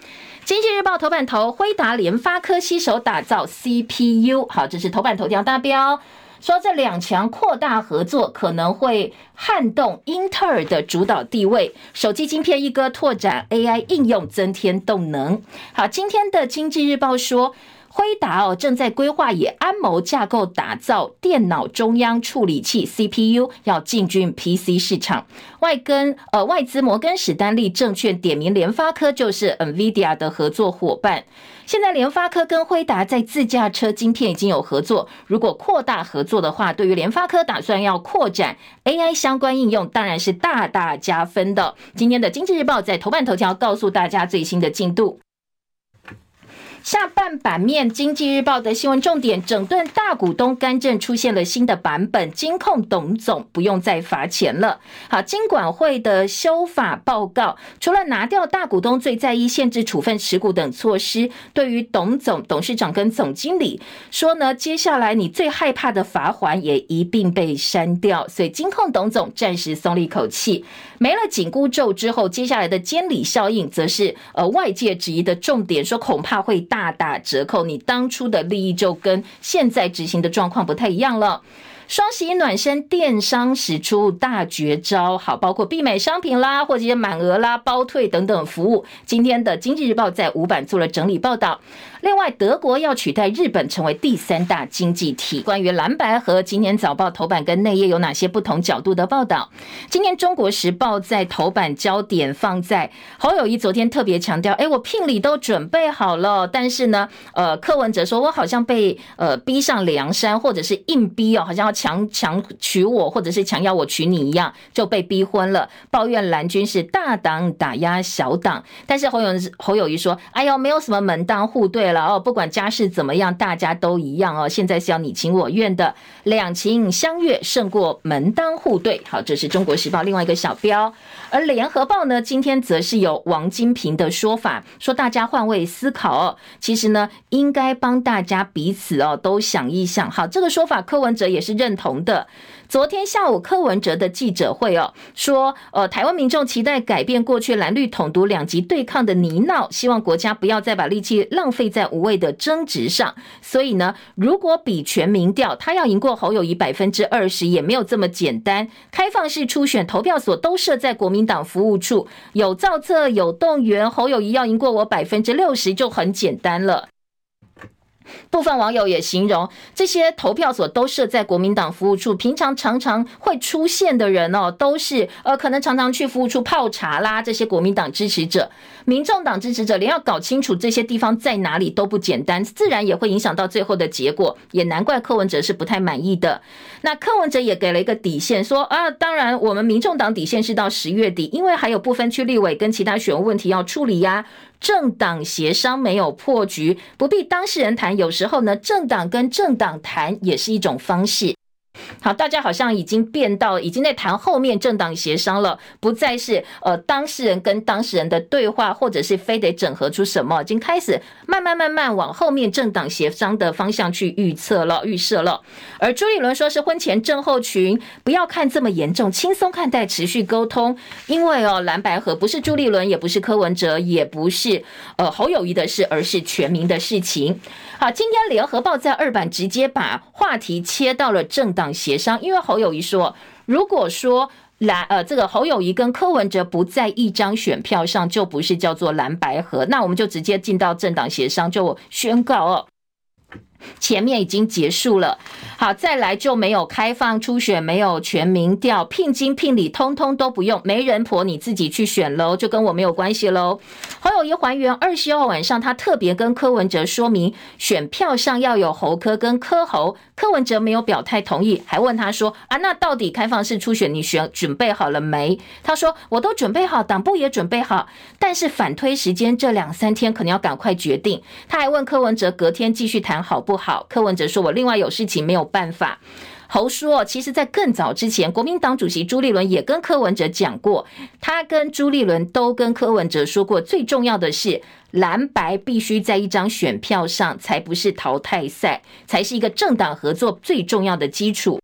[SPEAKER 1] 经济日报头版头，辉达、联发科携手打造 CPU。好，这是头版头条大标，说这两强扩大合作可能会撼动英特尔的主导地位。手机晶片一哥拓展 AI 应用，增添动能。好，今天的经济日报说。辉达哦，正在规划以安谋架构打造电脑中央处理器 CPU，要进军 PC 市场。外跟呃外资摩根史丹利证券点名联发科，就是 NVIDIA 的合作伙伴。现在联发科跟辉达在自驾车晶片已经有合作，如果扩大合作的话，对于联发科打算要扩展 AI 相关应用，当然是大大加分的。今天的经济日报在头版头条告诉大家最新的进度。下半版面，《经济日报》的新闻重点：整顿大股东干政出现了新的版本，金控董总不用再罚钱了。好，金管会的修法报告，除了拿掉大股东最在意限制处分持股等措施，对于董总、董事长跟总经理说呢，接下来你最害怕的罚款也一并被删掉，所以金控董总暂时松了一口气。没了紧箍咒之后，接下来的监理效应，则是呃外界质疑的重点，说恐怕会大。大打折扣，你当初的利益就跟现在执行的状况不太一样了。双十一暖身，电商使出大绝招，好，包括必买商品啦，或者一些满额啦、包退等等服务。今天的经济日报在五版做了整理报道。另外，德国要取代日本成为第三大经济体。关于蓝白和，今天早报头版跟内页有哪些不同角度的报道？今天中国时报在头版焦点放在侯友谊昨天特别强调，哎，我聘礼都准备好了，但是呢，呃，柯文哲说我好像被呃逼上梁山，或者是硬逼哦，好像要强强娶我，或者是强要我娶你一样，就被逼婚了。抱怨蓝军是大党打压小党，但是侯友侯友宜说，哎呦，没有什么门当户对。了哦，不管家世怎么样，大家都一样哦。现在是要你情我愿的，两情相悦胜过门当户对。好，这是中国时报另外一个小标，而联合报呢，今天则是有王金平的说法，说大家换位思考哦，其实呢，应该帮大家彼此哦都想一想。好，这个说法柯文哲也是认同的。昨天下午，柯文哲的记者会哦，说，呃，台湾民众期待改变过去蓝绿统独两极对抗的泥淖，希望国家不要再把力气浪费在无谓的争执上。所以呢，如果比全民调，他要赢过侯友谊百分之二十，也没有这么简单。开放式初选投票所都设在国民党服务处，有造册，有动员，侯友谊要赢过我百分之六十就很简单了。部分网友也形容，这些投票所都设在国民党服务处，平常常常会出现的人哦，都是呃，可能常常去服务处泡茶啦。这些国民党支持者、民众党支持者，连要搞清楚这些地方在哪里都不简单，自然也会影响到最后的结果。也难怪柯文哲是不太满意的。那柯文哲也给了一个底线，说啊，当然我们民众党底线是到十月底，因为还有部分区立委跟其他选务问题要处理呀。政党协商没有破局，不必当事人谈。有时候呢，政党跟政党谈也是一种方式。好，大家好像已经变到已经在谈后面政党协商了，不再是呃当事人跟当事人的对话，或者是非得整合出什么，已经开始慢慢慢慢往后面政党协商的方向去预测了、预设了。而朱立伦说是婚前症候群，不要看这么严重，轻松看待，持续沟通。因为哦，蓝白合不是朱立伦，也不是柯文哲，也不是呃侯友谊的事，而是全民的事情。好，今天联合报在二版直接把话题切到了政党协商，因为侯友宜说，如果说蓝呃，这个侯友宜跟柯文哲不在一张选票上，就不是叫做蓝白合。那我们就直接进到政党协商，就宣告哦。前面已经结束了，好，再来就没有开放初选，没有全民调，聘金聘礼通通都不用，媒人婆你自己去选喽，就跟我没有关系喽。侯友宜还原二十号晚上，他特别跟柯文哲说明，选票上要有侯柯跟柯侯，柯文哲没有表态同意，还问他说啊，那到底开放式初选你选准备好了没？他说我都准备好，党部也准备好，但是反推时间这两三天可能要赶快决定。他还问柯文哲隔天继续谈好不好？柯文哲说：“我另外有事情，没有办法。”侯说：“其实，在更早之前，国民党主席朱立伦也跟柯文哲讲过，他跟朱立伦都跟柯文哲说过，最重要的是蓝白必须在一张选票上，才不是淘汰赛，才是一个政党合作最重要的基础。”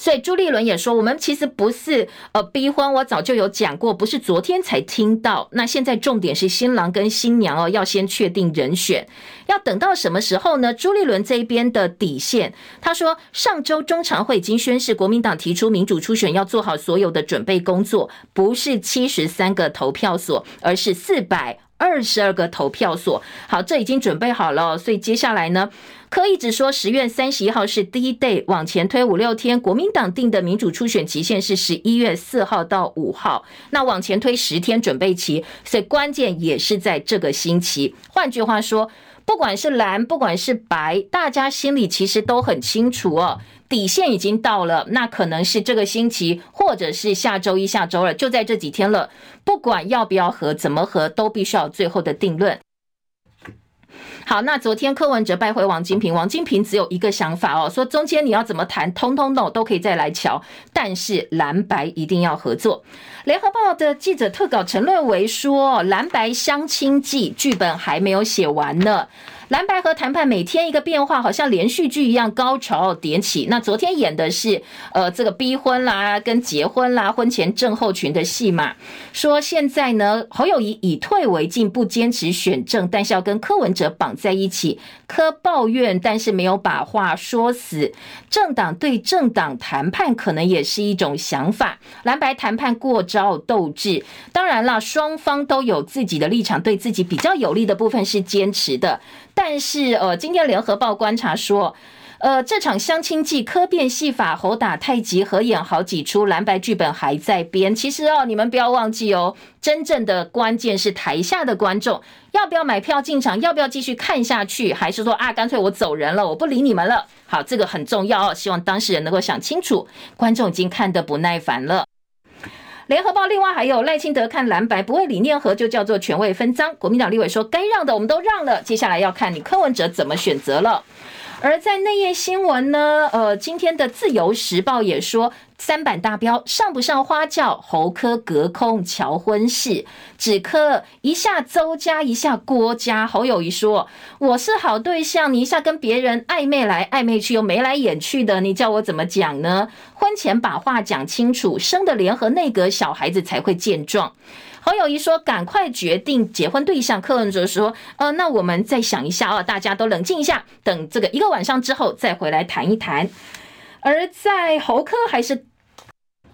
[SPEAKER 1] 所以朱立伦也说，我们其实不是呃逼婚，我早就有讲过，不是昨天才听到。那现在重点是新郎跟新娘哦，要先确定人选，要等到什么时候呢？朱立伦这边的底线，他说上周中常会已经宣示，国民党提出民主初选要做好所有的准备工作，不是七十三个投票所，而是四百二十二个投票所。好，这已经准备好了，所以接下来呢？柯一直说十月三十一号是第一 day，往前推五六天，国民党定的民主初选期限是十一月四号到五号，那往前推十天准备期，所以关键也是在这个星期。换句话说，不管是蓝，不管是白，大家心里其实都很清楚哦，底线已经到了，那可能是这个星期，或者是下周一、下周二，就在这几天了。不管要不要和，怎么和，都必须要最后的定论。好，那昨天柯文哲拜会王金平，王金平只有一个想法哦，说中间你要怎么谈，通通 no 都可以再来瞧，但是蓝白一定要合作。联合报的记者特稿陈论维说，蓝白相亲记剧本还没有写完呢。蓝白和谈判每天一个变化，好像连续剧一样，高潮迭起。那昨天演的是呃这个逼婚啦，跟结婚啦，婚前症候群的戏码。说现在呢，侯友宜以退为进，不坚持选政，但是要跟柯文哲绑在一起。柯抱怨，但是没有把话说死。政党对政党谈判可能也是一种想法。蓝白谈判过招斗智，当然啦，双方都有自己的立场，对自己比较有利的部分是坚持的。但是，呃，今天联合报观察说，呃，这场相亲记科变戏法，猴打太极，合演好几出，蓝白剧本还在编。其实哦，你们不要忘记哦，真正的关键是台下的观众要不要买票进场，要不要继续看下去，还是说啊，干脆我走人了，我不理你们了。好，这个很重要哦，希望当事人能够想清楚。观众已经看得不耐烦了。联合报另外还有赖清德看蓝白不为理念和，就叫做权位分赃。国民党立委说该让的我们都让了，接下来要看你柯文哲怎么选择了。而在内页新闻呢，呃，今天的自由时报也说。三版大标上不上花轿，侯科隔空乔婚事，只柯一下邹家一下郭家。侯友宜说：“我是好对象，你一下跟别人暧昧来暧昧去，又眉来眼去的，你叫我怎么讲呢？婚前把话讲清楚，生的联合内阁小孩子才会健壮。”侯友谊说：“赶快决定结婚对象。”柯文哲说：“呃，那我们再想一下啊，大家都冷静一下，等这个一个晚上之后再回来谈一谈。”而在侯科还是。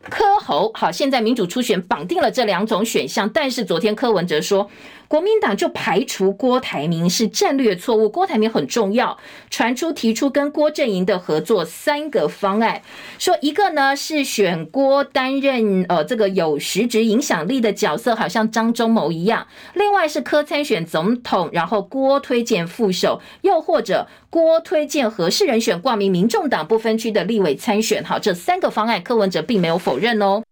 [SPEAKER 1] 柯侯好，现在民主初选绑定了这两种选项，但是昨天柯文哲说，国民党就排除郭台铭是战略错误，郭台铭很重要。传出提出跟郭阵营的合作三个方案，说一个呢是选郭担任呃这个有实质影响力的角色，好像张忠谋一样；另外是柯参选总统，然后郭推荐副手，又或者郭推荐合适人选挂名民众党不分区的立委参选。好，这三个方案柯文哲并没有否认哦。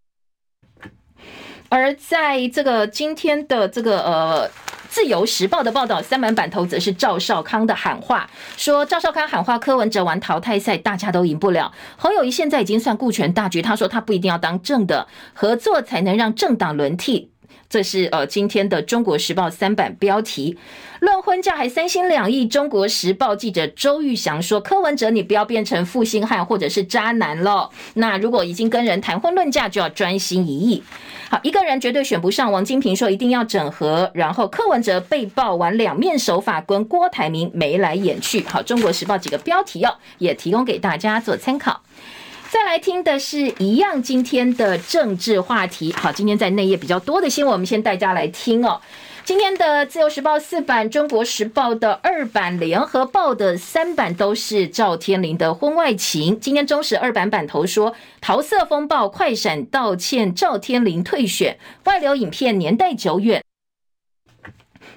[SPEAKER 1] 而在这个今天的这个呃《自由时报》的报道，三版版头则是赵少康的喊话，说赵少康喊话柯文哲玩淘汰赛，大家都赢不了。侯友谊现在已经算顾全大局，他说他不一定要当正的，合作才能让政党轮替。这是呃今天的《中国时报》三版标题。论婚嫁还三心两意，《中国时报》记者周玉祥说：“柯文哲，你不要变成负心汉或者是渣男了。那如果已经跟人谈婚论嫁，就要专心一意。好，一个人绝对选不上。王金平说一定要整合，然后柯文哲被曝玩两面手法，跟郭台铭眉来眼去。好，《中国时报》几个标题哦，也提供给大家做参考。”再来听的是一样今天的政治话题。好，今天在内页比较多的新闻，我们先带大家来听哦。今天的《自由时报》四版、《中国时报》的二版、《联合报》的三版都是赵天麟的婚外情。今天中时二版版头说，桃色风暴快闪道歉，赵天麟退选，外流影片年代久远，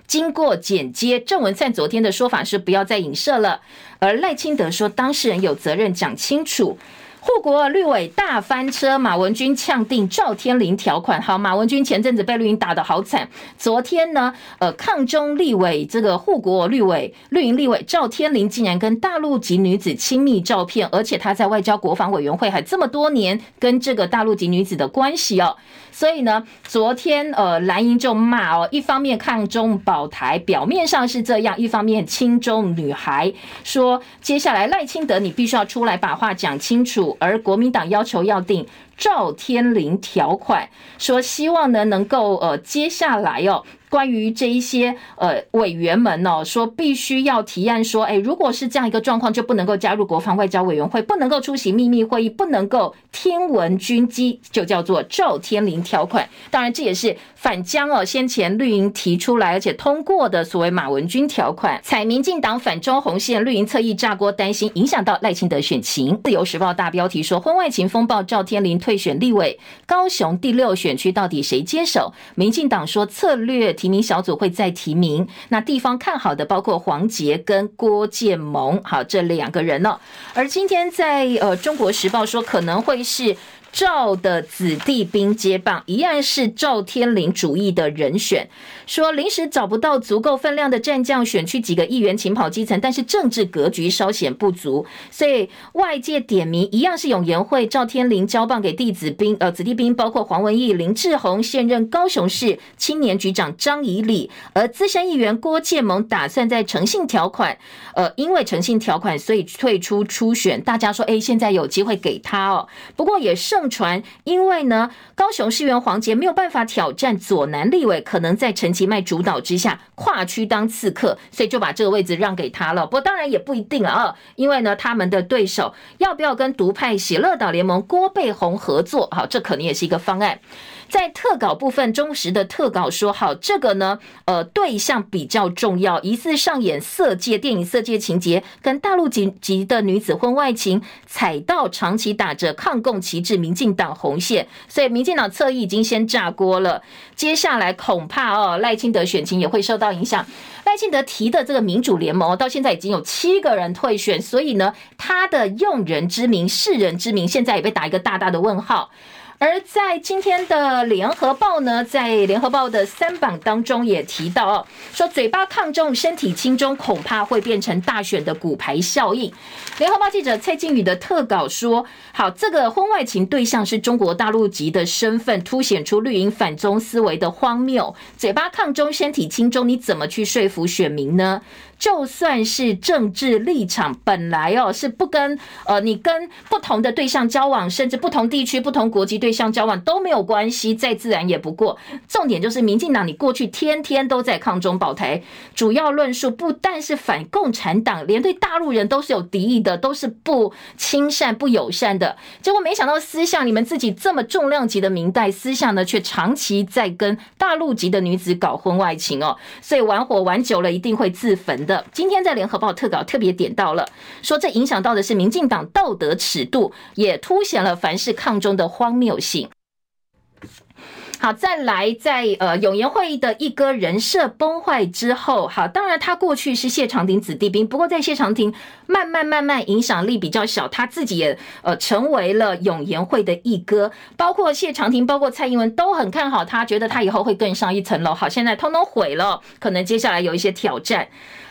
[SPEAKER 1] 经过剪接。郑文灿昨天的说法是不要再影射了，而赖清德说当事人有责任讲清楚。护国绿委大翻车，马文君呛定赵天麟条款。好，马文君前阵子被绿营打得好惨，昨天呢，呃，抗中立委这个护国绿委绿营立委赵天麟竟然跟大陆籍女子亲密照片，而且他在外交国防委员会还这么多年跟这个大陆籍女子的关系哦。所以呢，昨天呃蓝营就骂哦，一方面抗中保台，表面上是这样，一方面亲中女孩说，接下来赖清德你必须要出来把话讲清楚。而国民党要求要定赵天麟条款，说希望呢能够呃接下来哦。关于这一些呃委员们哦，说必须要提案说，哎，如果是这样一个状况，就不能够加入国防外交委员会，不能够出席秘密会议，不能够听闻军机，就叫做赵天麟条款。当然，这也是反将哦先前绿营提出来而且通过的所谓马文君条款，踩民进党反中红线，绿营侧翼炸锅，担心影响到赖清德选情。自由时报大标题说，婚外情风暴，赵天麟退选立委，高雄第六选区到底谁接手？民进党说策略。提名小组会再提名，那地方看好的包括黄杰跟郭建盟，好，这两个人呢。而今天在呃中国时报说可能会是。赵的子弟兵接棒，一样是赵天麟主义的人选。说临时找不到足够分量的战将，选区几个议员勤跑基层，但是政治格局稍显不足，所以外界点名一样是永延会赵天麟交棒给弟子兵，呃子弟兵包括黄文义、林志宏，现任高雄市青年局长张以礼，而资深议员郭建盟打算在诚信条款，呃因为诚信条款所以退出初选。大家说，哎，现在有机会给他哦，不过也。盛传，因为呢，高雄市员黄杰没有办法挑战左南立委，可能在陈其迈主导之下跨区当刺客，所以就把这个位置让给他了。不过当然也不一定了啊，因为呢，他们的对手要不要跟独派喜乐岛联盟郭贝红合作？好，这可能也是一个方案。在特稿部分，中时的特稿说：“好，这个呢，呃，对象比较重要，疑似上演色戒电影色戒情节，跟大陆籍籍的女子婚外情，踩到长期打着抗共旗帜，民进党红线，所以民进党侧翼已经先炸锅了。接下来恐怕哦，赖清德选情也会受到影响。赖清德提的这个民主联盟到现在已经有七个人退选，所以呢，他的用人之名、识人之名，现在也被打一个大大的问号。”而在今天的联合报呢，在联合报的三榜当中也提到哦，说嘴巴抗中，身体轻中，恐怕会变成大选的骨牌效应。联合报记者蔡靖宇的特稿说：好，这个婚外情对象是中国大陆籍的身份，凸显出绿营反中思维的荒谬。嘴巴抗中，身体轻中，你怎么去说服选民呢？就算是政治立场本来哦是不跟呃你跟不同的对象交往，甚至不同地区、不同国籍对象交往都没有关系，再自然也不过。重点就是民进党，你过去天天都在抗中保台，主要论述不但是反共产党，连对大陆人都是有敌意的，都是不亲善、不友善的。结果没想到私下你们自己这么重量级的明代，私下呢却长期在跟大陆籍的女子搞婚外情哦，所以玩火玩久了一定会自焚。的，今天在联合报特稿特别点到了，说这影响到的是民进党道德尺度，也凸显了凡事抗中的荒谬性。好，再来在呃永延会议的一哥人设崩坏之后，好，当然他过去是谢长廷子弟兵，不过在谢长廷慢慢慢慢影响力比较小，他自己也呃成为了永延会的一哥，包括谢长廷，包括蔡英文都很看好他，觉得他以后会更上一层楼。好，现在通通毁了，可能接下来有一些挑战。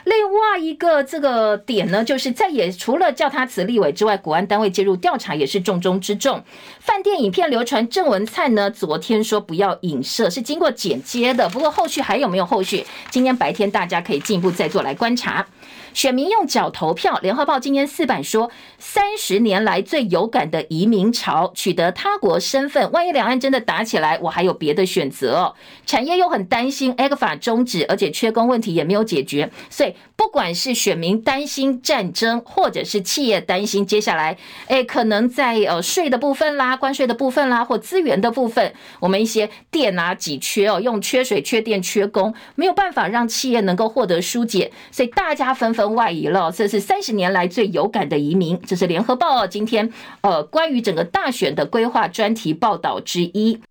[SPEAKER 1] 另外一个这个点呢，就是在也除了叫他辞立委之外，国安单位介入调查也是重中之重。饭店影片流传，郑文灿呢昨天说不要影射，是经过剪接的。不过后续还有没有后续？今天白天大家可以进一步再做来观察。选民用脚投票。联合报今天四版说，三十年来最有感的移民潮，取得他国身份，万一两岸真的打起来，我还有别的选择哦。产业又很担心 ECFA 终止，而且缺工问题也没有解决，所以不管是选民担心战争，或者是企业担心接下来，哎，可能在呃税的部分啦、关税的部分啦，或资源的部分，我们一些电啊挤缺哦，用缺水、缺电、缺工，没有办法让企业能够获得疏解，所以大家纷纷外移了。这是三十年来最有感的移民，这是联合报今天呃关于整个大选的规划专题报道之一。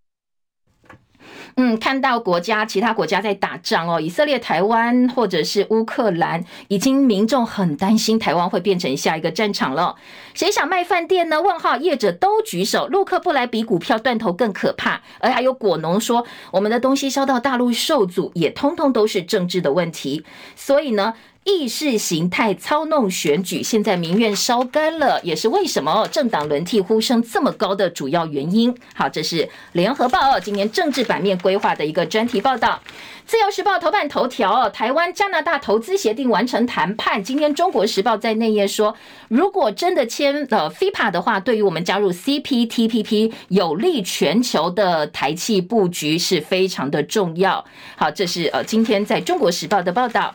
[SPEAKER 1] 嗯，看到国家其他国家在打仗哦，以色列、台湾或者是乌克兰，已经民众很担心台湾会变成下一个战场了。谁想卖饭店呢？问号业者都举手，陆客不来比股票断头更可怕。而还有果农说，我们的东西销到大陆受阻，也通通都是政治的问题。所以呢，意识形态操弄选举，现在民怨烧干了，也是为什么政党轮替呼声这么高的主要原因。好，这是联合报今年政治版面规划的一个专题报道。自由时报头版头条：台湾加拿大投资协定完成谈判。今天中国时报在内页说，如果真的签了 FIPA 的话，对于我们加入 CPTPP 有利全球的台气布局是非常的重要。好，这是呃今天在中国时报的报道。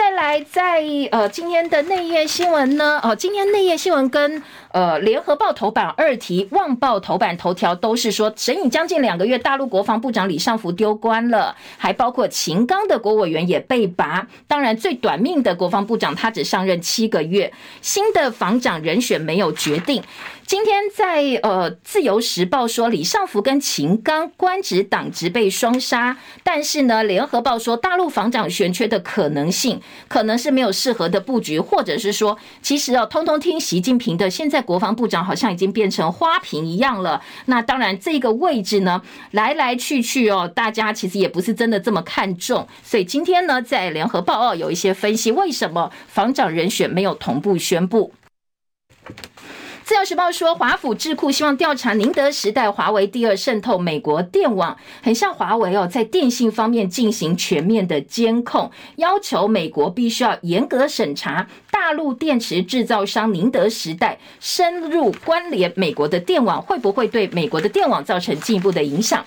[SPEAKER 1] 再来，在呃今天的内页新闻呢，哦，今天内页新闻跟呃联合报头版二题、旺报头版头条都是说，审议将近两个月，大陆国防部长李尚福丢官了，还包括秦刚的国委员也被拔。当然，最短命的国防部长他只上任七个月，新的防长人选没有决定。今天在呃自由时报说李尚福跟秦刚官职党职被双杀，但是呢联合报说大陆防长悬缺的可能性可能是没有适合的布局，或者是说其实哦通通听习近平的，现在国防部长好像已经变成花瓶一样了。那当然这个位置呢来来去去哦，大家其实也不是真的这么看重，所以今天呢在联合报哦有一些分析，为什么防长人选没有同步宣布。自由时报说，华府智库希望调查宁德时代、华为第二渗透美国电网，很像华为哦，在电信方面进行全面的监控，要求美国必须要严格审查大陆电池制造商宁德时代深入关联美国的电网，会不会对美国的电网造成进一步的影响？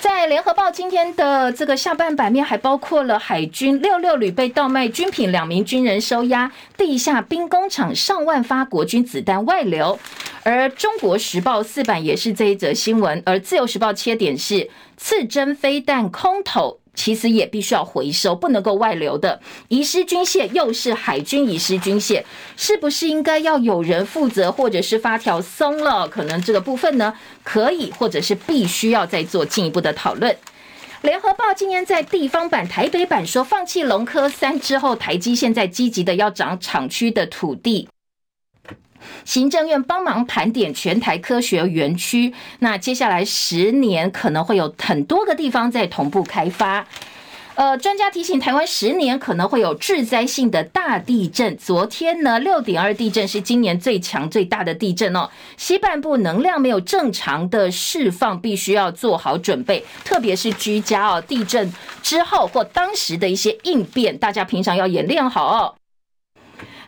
[SPEAKER 1] 在联合报今天的这个下半版面，还包括了海军六六旅被盗卖军品，两名军人收押，地下兵工厂上万发国军子弹外流，而中国时报四版也是这一则新闻，而自由时报切点是刺针飞弹空投。其实也必须要回收，不能够外流的。遗失军械又是海军遗失军械，是不是应该要有人负责，或者是发条松了？可能这个部分呢，可以或者是必须要再做进一步的讨论。联合报今年在地方版台北版说，放弃龙科三之后，台积现在积极的要涨厂区的土地。行政院帮忙盘点全台科学园区，那接下来十年可能会有很多个地方在同步开发。呃，专家提醒，台湾十年可能会有致灾性的大地震。昨天呢，六点二地震是今年最强最大的地震哦。西半部能量没有正常的释放，必须要做好准备，特别是居家哦。地震之后或当时的一些应变，大家平常要演练好哦。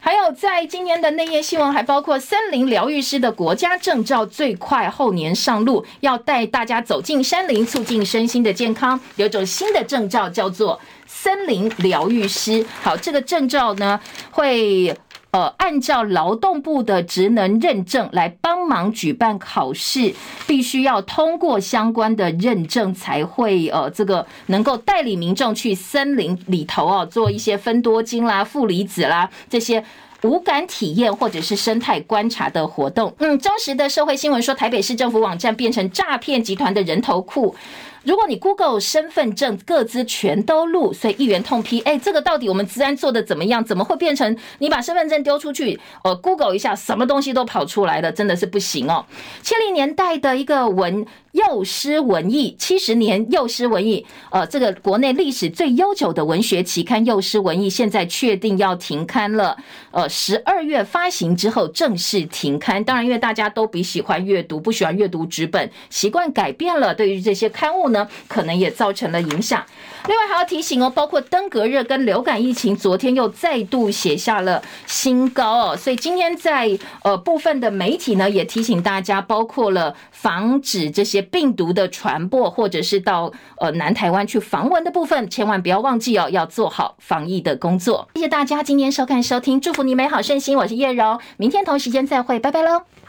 [SPEAKER 1] 还有，在今年的内页新闻还包括森林疗愈师的国家证照最快后年上路，要带大家走进山林，促进身心的健康。有种新的证照叫做森林疗愈师。好，这个证照呢会呃按照劳动部的职能认证来帮忙举办考试，必须要通过相关的认证才会呃这个能够带领民众去森林里头哦做一些分多精啦、负离子啦这些。无感体验或者是生态观察的活动。嗯，真实的社会新闻说，台北市政府网站变成诈骗集团的人头库。如果你 Google 身份证各资全都录，所以议员痛批：哎，这个到底我们资安做的怎么样？怎么会变成你把身份证丢出去，呃，Google 一下，什么东西都跑出来了，真的是不行哦。千零年代的一个文。幼师文艺七十年，幼师文艺，呃，这个国内历史最悠久的文学期刊《幼师文艺》现在确定要停刊了。呃，十二月发行之后正式停刊。当然，因为大家都比喜欢阅读，不喜欢阅读纸本，习惯改变了。对于这些刊物呢，可能也造成了影响。另外还要提醒哦，包括登革热跟流感疫情，昨天又再度写下了新高哦。所以今天在呃部分的媒体呢，也提醒大家，包括了防止这些病毒的传播，或者是到呃南台湾去防蚊的部分，千万不要忘记哦，要做好防疫的工作。谢谢大家今天收看收听，祝福你美好顺心。我是叶柔，明天同时间再会，拜拜喽。